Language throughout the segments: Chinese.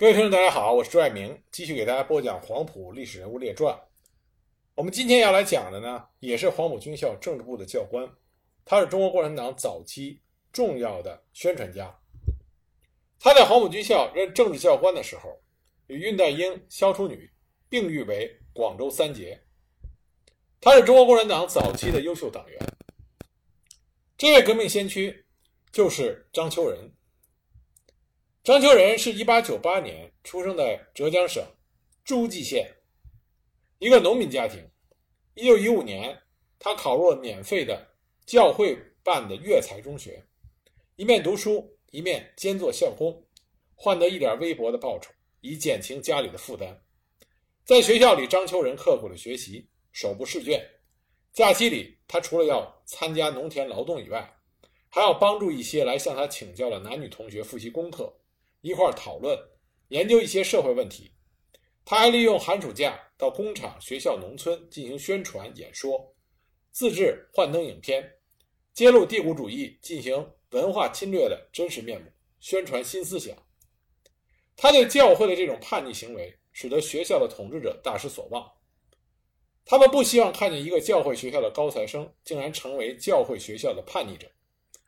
各位听众，大家好，我是朱爱明，继续给大家播讲《黄埔历史人物列传》。我们今天要来讲的呢，也是黄埔军校政治部的教官，他是中国共产党早期重要的宣传家。他在黄埔军校任政治教官的时候，与恽代英、萧楚女并誉为广州三杰。他是中国共产党早期的优秀党员。这位革命先驱就是张秋仁。张秋仁是一八九八年出生在浙江省诸暨县一个农民家庭。一九一五年，他考入了免费的教会办的粤才中学，一面读书，一面兼做校工，换得一点微薄的报酬，以减轻家里的负担。在学校里，张秋仁刻苦的学习，手不释卷。假期里，他除了要参加农田劳动以外，还要帮助一些来向他请教的男女同学复习功课。一块讨论、研究一些社会问题。他还利用寒暑假到工厂、学校、农村进行宣传演说，自制幻灯影片，揭露帝国主义进行文化侵略的真实面目，宣传新思想。他对教会的这种叛逆行为，使得学校的统治者大失所望。他们不希望看见一个教会学校的高材生竟然成为教会学校的叛逆者，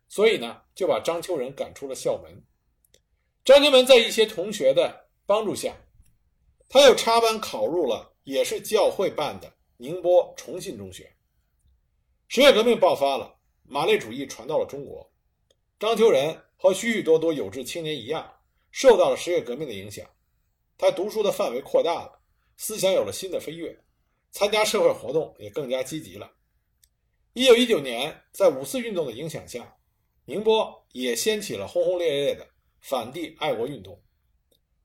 所以呢，就把张秋仁赶出了校门。张秋门在一些同学的帮助下，他又插班考入了也是教会办的宁波崇信中学。十月革命爆发了，马列主义传到了中国。张秋仁和许许多多有志青年一样，受到了十月革命的影响。他读书的范围扩大了，思想有了新的飞跃，参加社会活动也更加积极了。一九一九年，在五四运动的影响下，宁波也掀起了轰轰烈烈的。反帝爱国运动，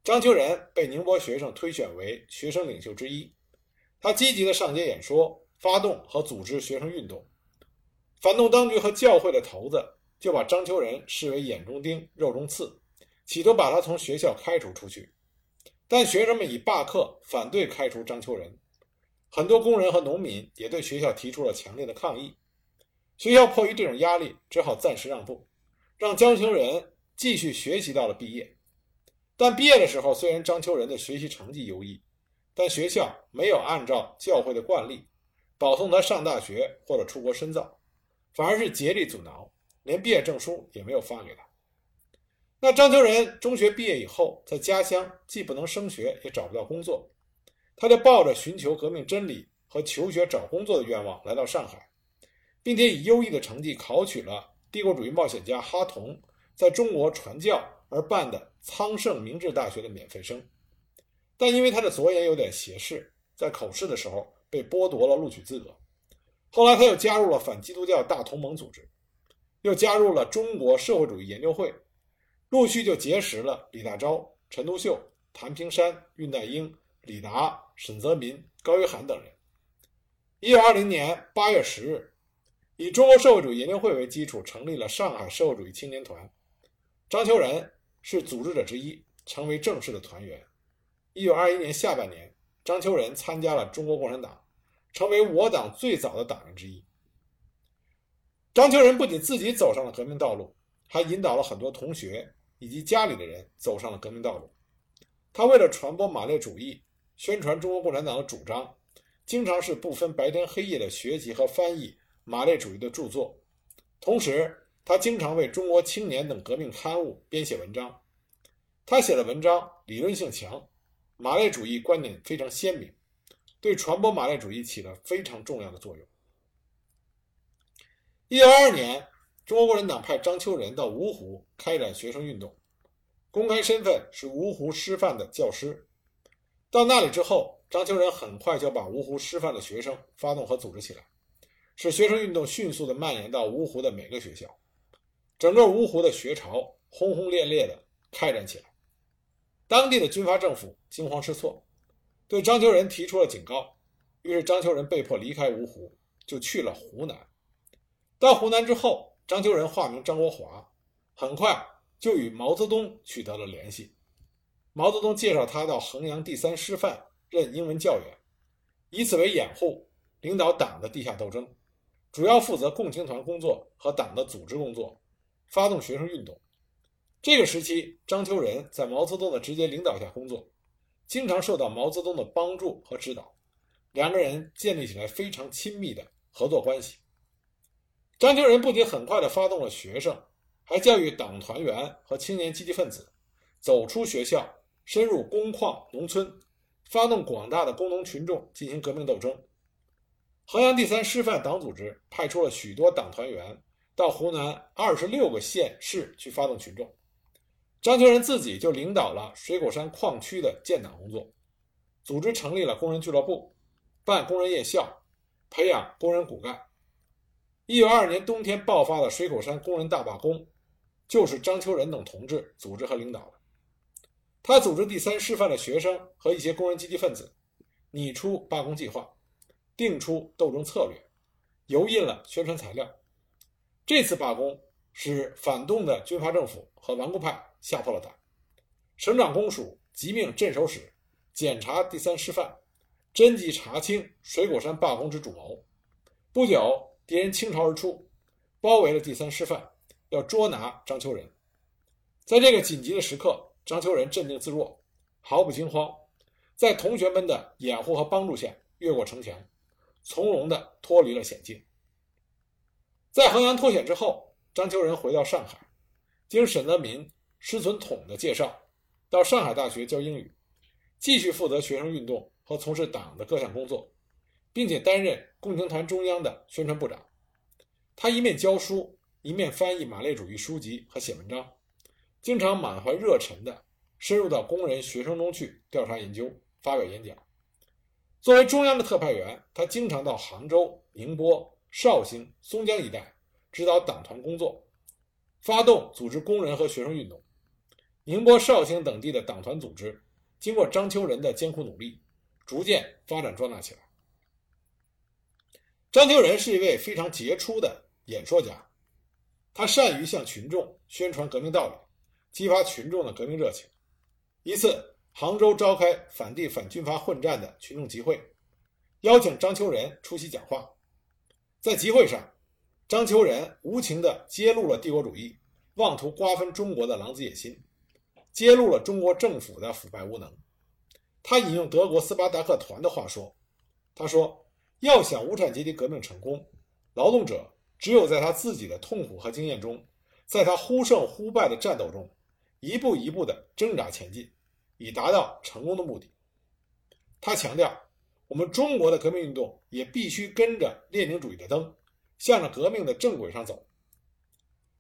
张秋仁被宁波学生推选为学生领袖之一。他积极的上街演说，发动和组织学生运动。反动当局和教会的头子就把张秋仁视为眼中钉、肉中刺，企图把他从学校开除出去。但学生们以罢课反对开除张秋仁，很多工人和农民也对学校提出了强烈的抗议。学校迫于这种压力，只好暂时让步，让张秋仁。继续学习到了毕业，但毕业的时候，虽然张秋仁的学习成绩优异，但学校没有按照教会的惯例保送他上大学或者出国深造，反而是竭力阻挠，连毕业证书也没有发给他。那张秋仁中学毕业以后，在家乡既不能升学，也找不到工作，他就抱着寻求革命真理和求学找工作的愿望来到上海，并且以优异的成绩考取了帝国主义冒险家哈同。在中国传教而办的苍圣明治大学的免费生，但因为他的左眼有点斜视，在口试的时候被剥夺了录取资格。后来他又加入了反基督教大同盟组织，又加入了中国社会主义研究会，陆续就结识了李大钊、陈独秀、谭平山、恽代英、李达、沈泽民、高约翰等人。一九二零年八月十日，以中国社会主义研究会为基础，成立了上海社会主义青年团。张秋仁是组织者之一，成为正式的团员。一九二一年下半年，张秋仁参加了中国共产党，成为我党最早的党员之一。张秋仁不仅自己走上了革命道路，还引导了很多同学以及家里的人走上了革命道路。他为了传播马列主义，宣传中国共产党的主张，经常是不分白天黑夜的学习和翻译马列主义的著作，同时。他经常为中国青年等革命刊物编写文章，他写的文章理论性强，马列主义观点非常鲜明，对传播马列主义起了非常重要的作用。一九二二年，中国共产党派张秋仁到芜湖开展学生运动，公开身份是芜湖师范的教师。到那里之后，张秋仁很快就把芜湖师范的学生发动和组织起来，使学生运动迅速地蔓延到芜湖的每个学校。整个芜湖的学潮轰轰烈烈地开展起来，当地的军阀政府惊慌失措，对张秋仁提出了警告。于是张秋仁被迫离开芜湖，就去了湖南。到湖南之后，张秋仁化名张国华，很快就与毛泽东取得了联系。毛泽东介绍他到衡阳第三师范任英文教员，以此为掩护，领导党的地下斗争，主要负责共青团工作和党的组织工作。发动学生运动，这个时期，张秋仁在毛泽东的直接领导下工作，经常受到毛泽东的帮助和指导，两个人建立起来非常亲密的合作关系。张秋仁不仅很快地发动了学生，还教育党团员和青年积极分子走出学校，深入工矿农村，发动广大的工农群众进行革命斗争。衡阳第三师范党组织派出了许多党团员到湖南二十六个县市去发动群众。张秋仁自己就领导了水果山矿区的建党工作，组织成立了工人俱乐部，办工人夜校，培养工人骨干。一九二二年冬天爆发的水口山工人大罢工，就是张秋仁等同志组织和领导的。他组织第三师范的学生和一些工人积极分子，拟出罢工计划，定出斗争策略，油印了宣传材料。这次罢工使反动的军阀政府和顽固派。吓破了胆，省长公署急命镇守使检查第三师范，侦缉查清水果山罢工之主谋。不久，敌人倾巢而出，包围了第三师范，要捉拿张秋仁。在这个紧急的时刻，张秋仁镇定自若，毫不惊慌，在同学们的掩护和帮助下越过城墙，从容地脱离了险境。在衡阳脱险之后，张秋仁回到上海，经沈泽民。施存统的介绍，到上海大学教英语，继续负责学生运动和从事党的各项工作，并且担任共青团中央的宣传部长。他一面教书，一面翻译马列主义书籍和写文章，经常满怀热忱地深入到工人学生中去调查研究、发表演讲。作为中央的特派员，他经常到杭州、宁波、绍兴、松江一带指导党团工作，发动组织工人和学生运动。宁波、绍兴等地的党团组织，经过张秋仁的艰苦努力，逐渐发展壮大起来。张秋仁是一位非常杰出的演说家，他善于向群众宣传革命道理，激发群众的革命热情。一次，杭州召开反帝反军阀混战的群众集会，邀请张秋仁出席讲话。在集会上，张秋仁无情地揭露了帝国主义妄图瓜分中国的狼子野心。揭露了中国政府的腐败无能。他引用德国斯巴达克团的话说：“他说，要想无产阶级革命成功，劳动者只有在他自己的痛苦和经验中，在他忽胜忽败的战斗中，一步一步地挣扎前进，以达到成功的目的。”他强调，我们中国的革命运动也必须跟着列宁主义的灯，向着革命的正轨上走。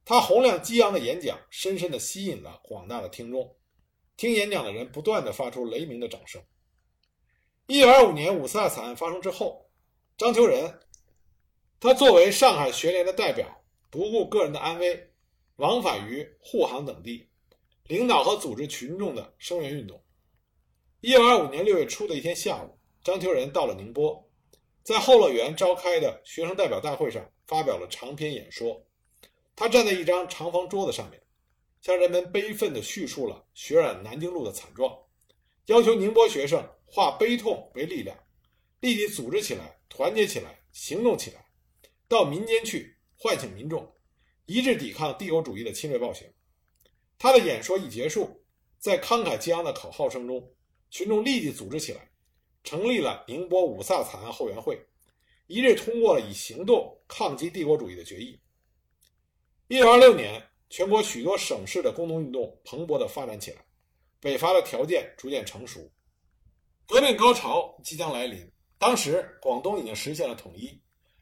他洪亮激昂的演讲深深地吸引了广大的听众，听演讲的人不断地发出雷鸣的掌声。一九二五年五卅惨案发生之后，张秋仁，他作为上海学联的代表，不顾个人的安危，往返于沪杭等地，领导和组织群众的声援运动。一九二五年六月初的一天下午，张秋仁到了宁波，在后乐园召开的学生代表大会上发表了长篇演说。他站在一张长方桌子上面，向人们悲愤地叙述了血染南京路的惨状，要求宁波学生化悲痛为力量，立即组织起来，团结起来，行动起来，到民间去唤醒民众，一致抵抗帝国主义的侵略暴行。他的演说一结束，在慷慨激昂的口号声中，群众立即组织起来，成立了宁波五卅惨案后援会，一致通过了以行动抗击帝国主义的决议。一九二六年，全国许多省市的工农运动蓬勃地发展起来，北伐的条件逐渐成熟，革命高潮即将来临。当时，广东已经实现了统一，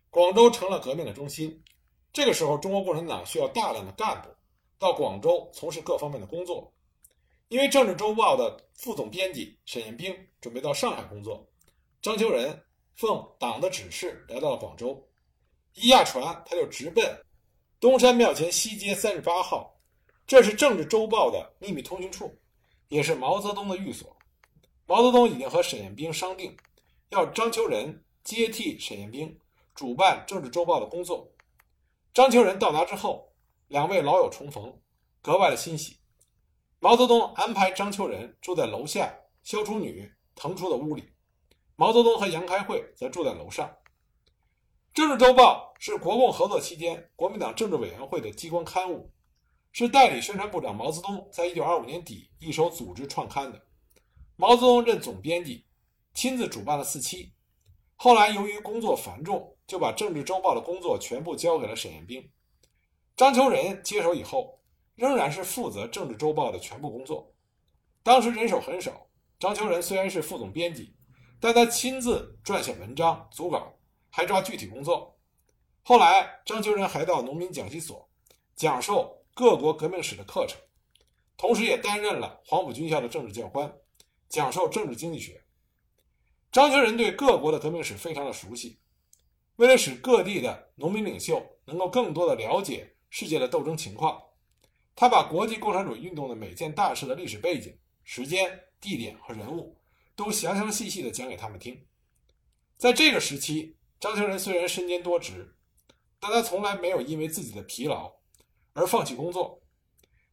广州成了革命的中心。这个时候，中国共产党需要大量的干部到广州从事各方面的工作。因为《政治周报》的副总编辑沈彦兵准备到上海工作，张秋仁奉党的指示来到了广州，一下船他就直奔。东山庙前西街三十八号，这是政治周报的秘密通讯处，也是毛泽东的寓所。毛泽东已经和沈彦兵商定，要张秋仁接替沈彦兵主办政治周报的工作。张秋仁到达之后，两位老友重逢，格外的欣喜。毛泽东安排张秋仁住在楼下萧楚女腾出的屋里，毛泽东和杨开慧则住在楼上。政治周报是国共合作期间国民党政治委员会的机关刊物，是代理宣传部长毛泽东在一九二五年底一手组织创刊的。毛泽东任总编辑，亲自主办了四期。后来由于工作繁重，就把政治周报的工作全部交给了沈雁冰。张秋仁接手以后，仍然是负责政治周报的全部工作。当时人手很少，张秋仁虽然是副总编辑，但他亲自撰写文章、组稿，还抓具体工作。后来，张秋仁还到农民讲习所讲授各国革命史的课程，同时也担任了黄埔军校的政治教官。讲授政治经济学。张秋仁对各国的革命史非常的熟悉，为了使各地的农民领袖能够更多的了解世界的斗争情况，他把国际共产主义运动的每件大事的历史背景、时间、地点和人物都详详细细的讲给他们听。在这个时期，张秋仁虽然身兼多职，但他从来没有因为自己的疲劳而放弃工作，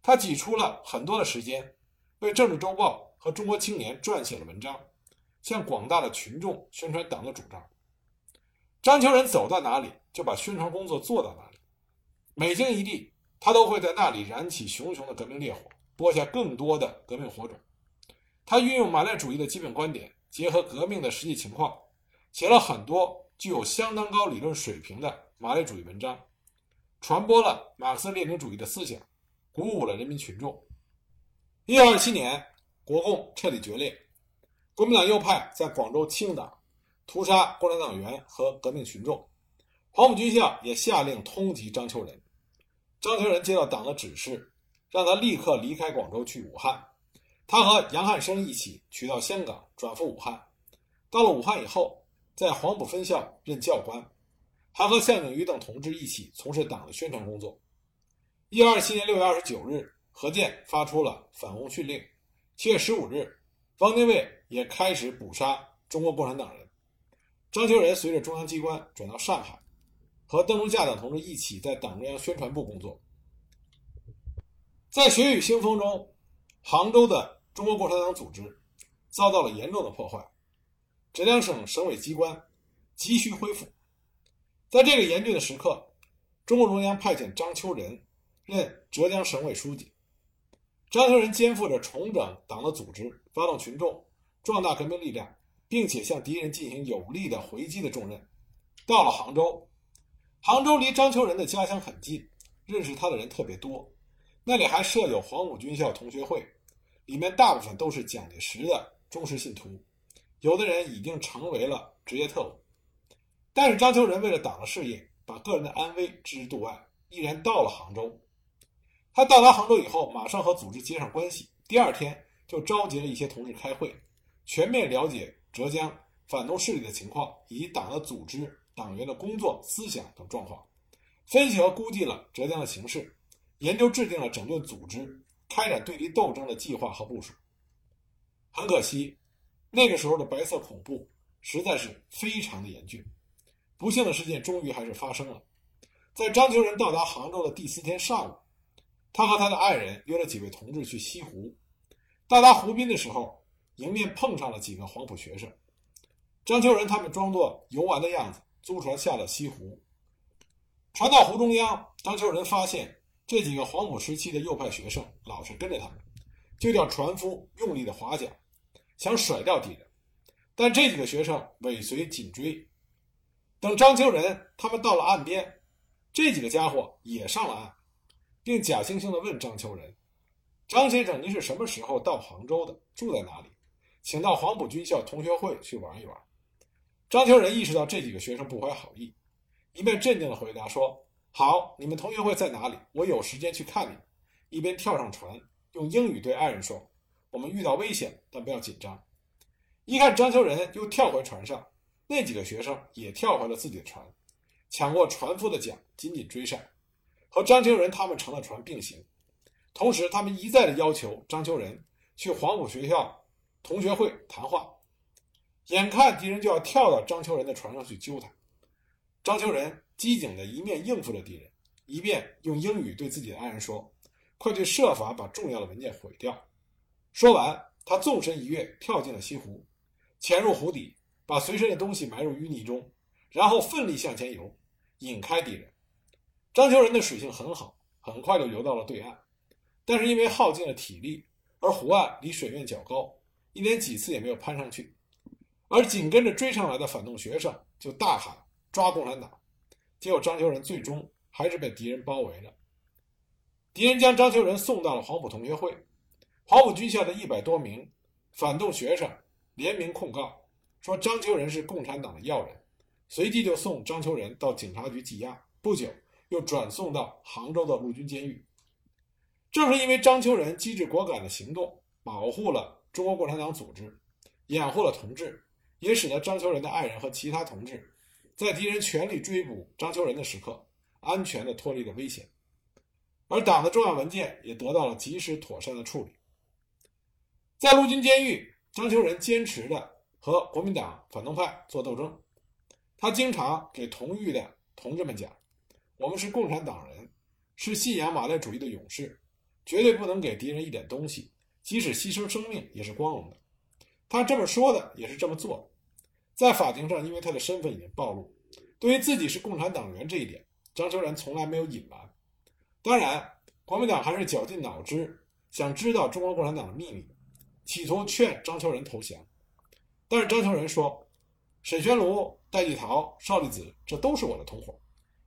他挤出了很多的时间为政治周报。和中国青年撰写了文章，向广大的群众宣传党的主张。张秋仁走到哪里，就把宣传工作做到哪里。每经一地，他都会在那里燃起熊熊的革命烈火，播下更多的革命火种。他运用马列主义的基本观点，结合革命的实际情况，写了很多具有相当高理论水平的马列主义文章，传播了马克思列宁主义的思想，鼓舞了人民群众。一九二七年。国共彻底决裂，国民党右派在广州清党，屠杀共产党员和革命群众。黄埔军校也下令通缉张秋仁。张秋仁接到党的指示，让他立刻离开广州去武汉。他和杨汉生一起取到香港，转赴武汉。到了武汉以后，在黄埔分校任教官，还和向景瑜等同志一起从事党的宣传工作。一九二七年六月二十九日，何键发出了反红训令。七月十五日，汪精卫也开始捕杀中国共产党人。张秋仁随着中央机关转到上海，和邓中夏等同志一起在党中央宣传部工作。在血雨腥风中，杭州的中国共产党组织遭到了严重的破坏，浙江省省委机关急需恢复。在这个严峻的时刻，中共中央派遣张秋仁任浙江省委书记。张秋仁肩负着重整党的组织、发动群众、壮大革命力量，并且向敌人进行有力的回击的重任。到了杭州，杭州离张秋仁的家乡很近，认识他的人特别多。那里还设有黄埔军校同学会，里面大部分都是蒋介石的忠实信徒，有的人已经成为了职业特务。但是张秋仁为了党的事业，把个人的安危置之度外，毅然到了杭州。他到达杭州以后，马上和组织接上关系。第二天就召集了一些同志开会，全面了解浙江反动势力的情况，以及党的组织、党员的工作、思想等状况，分析和估计了浙江的形势，研究制定了整顿组织、开展对敌斗争的计划和部署。很可惜，那个时候的白色恐怖实在是非常的严峻。不幸的事件终于还是发生了，在张秋仁到达杭州的第四天上午。他和他的爱人约了几位同志去西湖。到达湖滨的时候，迎面碰上了几个黄埔学生。张秋仁他们装作游玩的样子，租船下了西湖。船到湖中央，张秋仁发现这几个黄埔时期的右派学生老是跟着他们，就叫船夫用力的划桨，想甩掉敌人。但这几个学生尾随紧追。等张秋仁他们到了岸边，这几个家伙也上了岸。并假惺惺地问张秋仁：“张先生，您是什么时候到杭州的？住在哪里？请到黄埔军校同学会去玩一玩。”张秋仁意识到这几个学生不怀好意，一面镇定地回答说：“好，你们同学会在哪里？我有时间去看你。”一边跳上船，用英语对爱人说：“我们遇到危险，但不要紧张。”一看张秋仁又跳回船上，那几个学生也跳回了自己的船，抢过船夫的桨，紧紧追上。和张秋仁他们乘了船并行，同时他们一再的要求张秋仁去黄埔学校同学会谈话。眼看敌人就要跳到张秋仁的船上去揪他，张秋仁机警的一面应付着敌人，一面用英语对自己的爱人说：“快去设法把重要的文件毁掉。”说完，他纵身一跃，跳进了西湖，潜入湖底，把随身的东西埋入淤泥中，然后奋力向前游，引开敌人。张秋仁的水性很好，很快就游到了对岸。但是因为耗尽了体力，而湖岸离水面较高，一连几次也没有攀上去。而紧跟着追上来的反动学生就大喊“抓共产党”，结果张秋仁最终还是被敌人包围了。敌人将张秋仁送到了黄埔同学会，黄埔军校的一百多名反动学生联名控告，说张秋仁是共产党的要人，随即就送张秋仁到警察局羁押，不久又转送到杭州的陆军监狱。正是因为张秋仁机智果敢的行动，保护了中国共产党组织，掩护了同志。也使得张秋仁的爱人和其他同志，在敌人全力追捕张秋仁的时刻，安全地脱离了危险，而党的重要文件也得到了及时妥善的处理。在陆军监狱，张秋仁坚持的和国民党反动派做斗争，他经常给同狱的同志们讲：“我们是共产党人，是信仰马列主义的勇士，绝对不能给敌人一点东西，即使牺牲生命也是光荣的。”他这么说的，也是这么做的。在法庭上，因为他的身份已经暴露，对于自己是共产党员这一点，张秋仁从来没有隐瞒。当然，国民党还是绞尽脑汁想知道中国共产党的秘密，企图劝张秋仁投降。但是张秋仁说：“沈宣庐、戴季陶、邵力子，这都是我的同伙，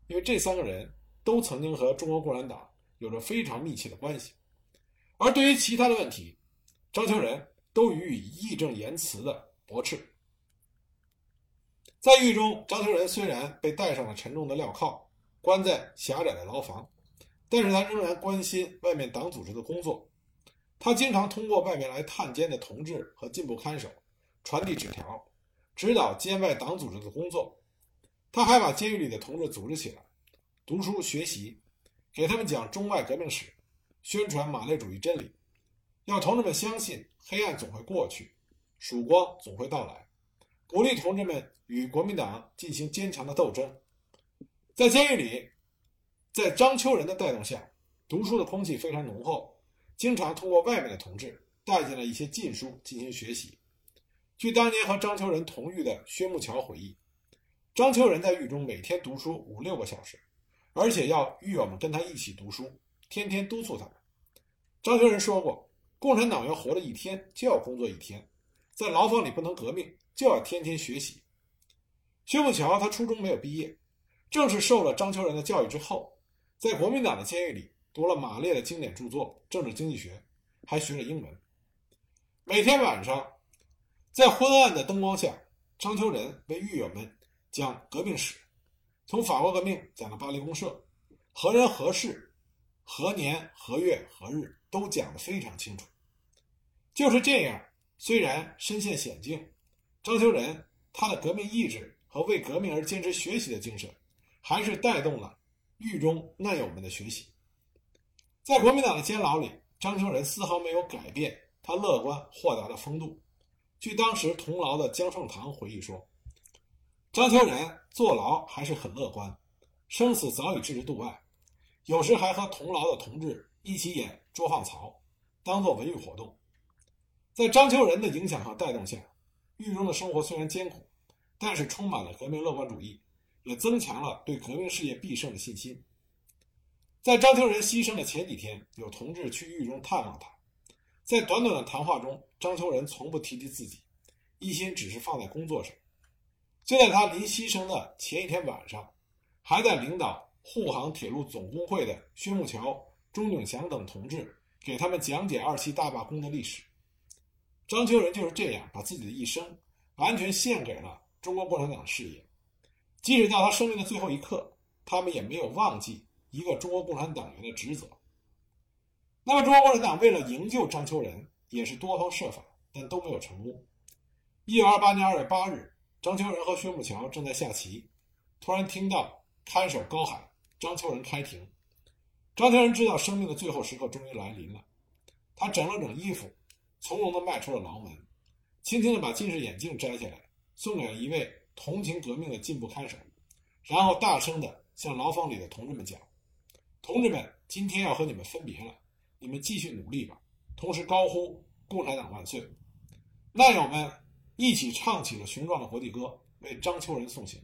因为这三个人都曾经和中国共产党有着非常密切的关系。而对于其他的问题，张秋仁都予以义正言辞的驳斥。”在狱中，张秋仁虽然被戴上了沉重的镣铐，关在狭窄的牢房，但是他仍然关心外面党组织的工作。他经常通过外面来探监的同志和进步看守，传递纸条，指导监外党组织的工作。他还把监狱里的同志组织起来，读书学习，给他们讲中外革命史，宣传马列主义真理，要同志们相信黑暗总会过去，曙光总会到来。鼓励同志们与国民党进行坚强的斗争。在监狱里，在张秋仁的带动下，读书的空气非常浓厚，经常通过外面的同志带进了一些禁书进行学习。据当年和张秋仁同狱的薛木桥回忆，张秋仁在狱中每天读书五六个小时，而且要狱友们跟他一起读书，天天督促他们。张秋仁说过：“共产党员活了一天就要工作一天，在牢房里不能革命。”就要天天学习。薛木桥他初中没有毕业，正是受了张秋仁的教育之后，在国民党的监狱里读了马列的经典著作《政治经济学》，还学了英文。每天晚上，在昏暗的灯光下，张秋仁为狱友们讲革命史，从法国革命讲到巴黎公社，何人何事、何年何月何日都讲得非常清楚。就是这样，虽然身陷险境。张秋仁他的革命意志和为革命而坚持学习的精神，还是带动了狱中难友们的学习。在国民党的监牢里，张秋仁丝毫没有改变他乐观豁达的风度。据当时同牢的姜盛堂回忆说，张秋仁坐牢还是很乐观，生死早已置之度外，有时还和同牢的同志一起演捉放曹，当做文娱活动。在张秋仁的影响和带动下。狱中的生活虽然艰苦，但是充满了革命乐观主义，也增强了对革命事业必胜的信心。在张秋仁牺牲的前几天，有同志去狱中探望他，在短短的谈话中，张秋仁从不提及自己，一心只是放在工作上。就在他临牺牲的前一天晚上，还在领导沪杭铁路总工会的薛木桥、钟永祥等同志给他们讲解二七大罢工的历史。张秋仁就是这样把自己的一生完全献给了中国共产党事业，即使到他生命的最后一刻，他们也没有忘记一个中国共产党员的职责。那么，中国共产党为了营救张秋仁，也是多方设法，但都没有成功。一九二八年二月八日，张秋仁和薛木桥正在下棋，突然听到看守高喊：“张秋仁开庭！”张秋仁知道生命的最后时刻终于来临了，他整了整衣服。从容地迈出了牢门，轻轻地把近视眼镜摘下来，送给了一位同情革命的进步看守，然后大声地向牢房里的同志们讲：“同志们，今天要和你们分别了，你们继续努力吧。”同时高呼“共产党万岁”。难友们一起唱起了雄壮的国际歌，为张秋仁送行。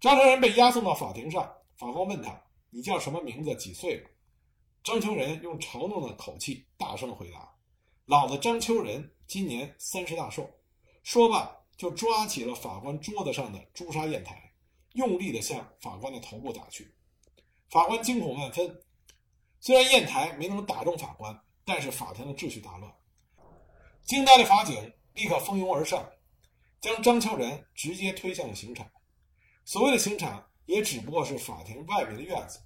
张秋仁被押送到法庭上，法官问他：“你叫什么名字？几岁了？”张秋仁用嘲弄的口气大声回答：“老子张秋仁今年三十大寿。”说罢，就抓起了法官桌子上的朱砂砚台，用力地向法官的头部打去。法官惊恐万分。虽然砚台没能打中法官，但是法庭的秩序大乱。惊呆的法警立刻蜂拥而上，将张秋仁直接推向了刑场。所谓的刑场，也只不过是法庭外面的院子。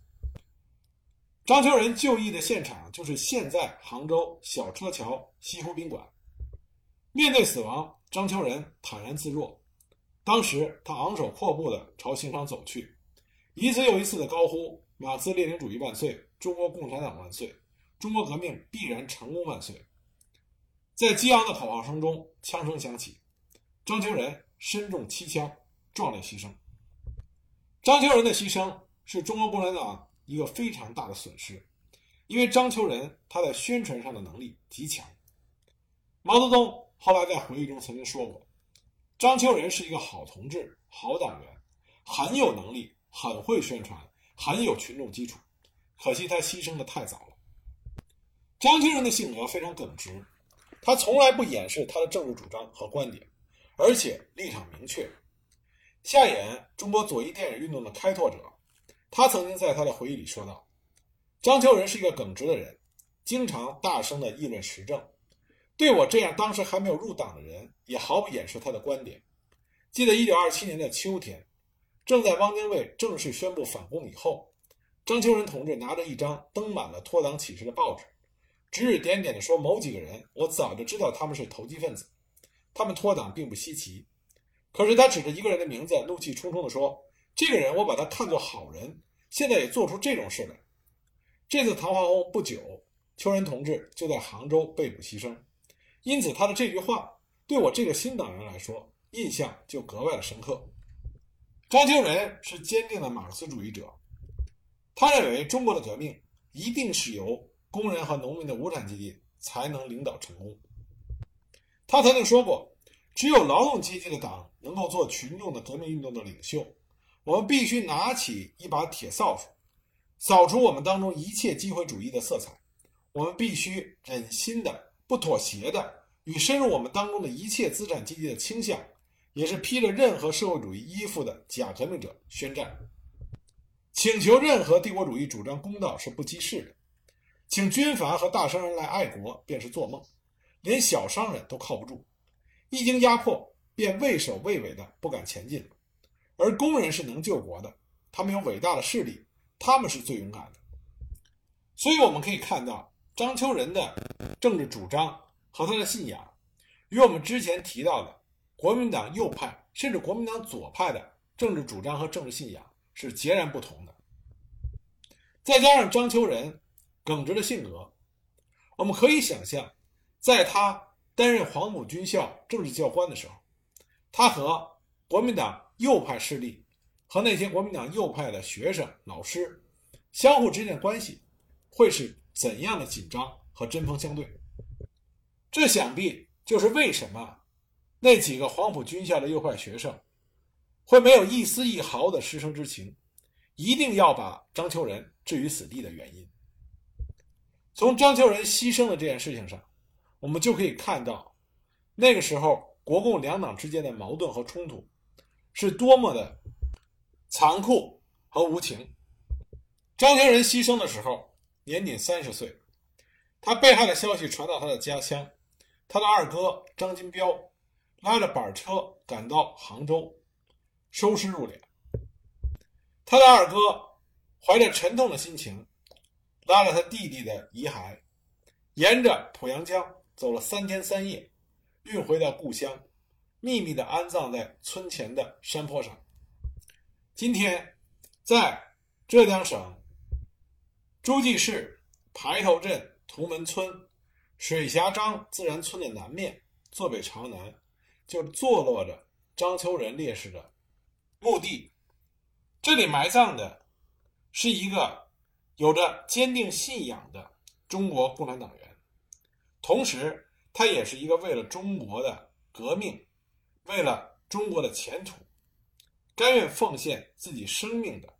张秋仁就义的现场就是现在杭州小车桥西湖宾馆。面对死亡，张秋仁坦然自若。当时他昂首阔步地朝刑场走去，一次又一次地高呼“马克思列宁主义万岁，中国共产党万岁，中国革命必然成功万岁”。在激昂的口号声中，枪声响起，张秋仁身中七枪，壮烈牺牲。张秋仁的牺牲是中国共产党。一个非常大的损失，因为张秋仁他在宣传上的能力极强。毛泽东后来在回忆中曾经说过，张秋仁是一个好同志、好党员，很有能力，很会宣传，很有群众基础。可惜他牺牲的太早了。张秋仁的性格非常耿直，他从来不掩饰他的政治主张和观点，而且立场明确。下演中国左翼电影运动的开拓者。他曾经在他的回忆里说道：“张秋仁是一个耿直的人，经常大声地议论时政，对我这样当时还没有入党的人，也毫不掩饰他的观点。记得1927年的秋天，正在汪精卫正式宣布反共以后，张秋仁同志拿着一张登满了脱党启事的报纸，指指点点地说：‘某几个人，我早就知道他们是投机分子，他们脱党并不稀奇。’可是他指着一个人的名字，怒气冲冲地说。”这个人，我把他看作好人，现在也做出这种事来。这次谈话后不久，秋仁同志就在杭州被捕牺牲，因此他的这句话对我这个新党员来说印象就格外的深刻。张秋仁是坚定的马克思主义者，他认为中国的革命一定是由工人和农民的无产阶级才能领导成功。他曾经说过，只有劳动阶级的党能够做群众的革命运动的领袖。我们必须拿起一把铁扫帚，扫除我们当中一切机会主义的色彩。我们必须忍心的、不妥协的，与深入我们当中的一切资产阶级的倾向，也是披着任何社会主义衣服的假革命者宣战。请求任何帝国主义主张公道是不济事的，请军阀和大商人来爱国便是做梦，连小商人都靠不住，一经压迫便畏首畏尾的不敢前进了。而工人是能救国的，他们有伟大的势力，他们是最勇敢的。所以我们可以看到，张秋仁的政治主张和他的信仰，与我们之前提到的国民党右派甚至国民党左派的政治主张和政治信仰是截然不同的。再加上张秋仁耿直的性格，我们可以想象，在他担任黄埔军校政治教官的时候，他和国民党。右派势力和那些国民党右派的学生、老师相互之间的关系会是怎样的紧张和针锋相对？这想必就是为什么那几个黄埔军校的右派学生会没有一丝一毫的师生之情，一定要把张秋仁置于死地的原因。从张秋仁牺牲的这件事情上，我们就可以看到，那个时候国共两党之间的矛盾和冲突。是多么的残酷和无情！张秋仁牺牲的时候年仅三十岁，他被害的消息传到他的家乡，他的二哥张金彪拉着板车赶到杭州，收尸入殓。他的二哥怀着沉痛的心情，拉着他弟弟的遗骸，沿着濮阳江走了三天三夜，运回到故乡。秘密地安葬在村前的山坡上。今天，在浙江省诸暨市排头镇图门村水峡张自然村的南面，坐北朝南，就坐落着张秋仁烈士的墓地。这里埋葬的是一个有着坚定信仰的中国共产党员，同时，他也是一个为了中国的革命。为了中国的前途，甘愿奉献自己生命的、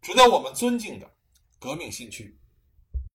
值得我们尊敬的革命先驱。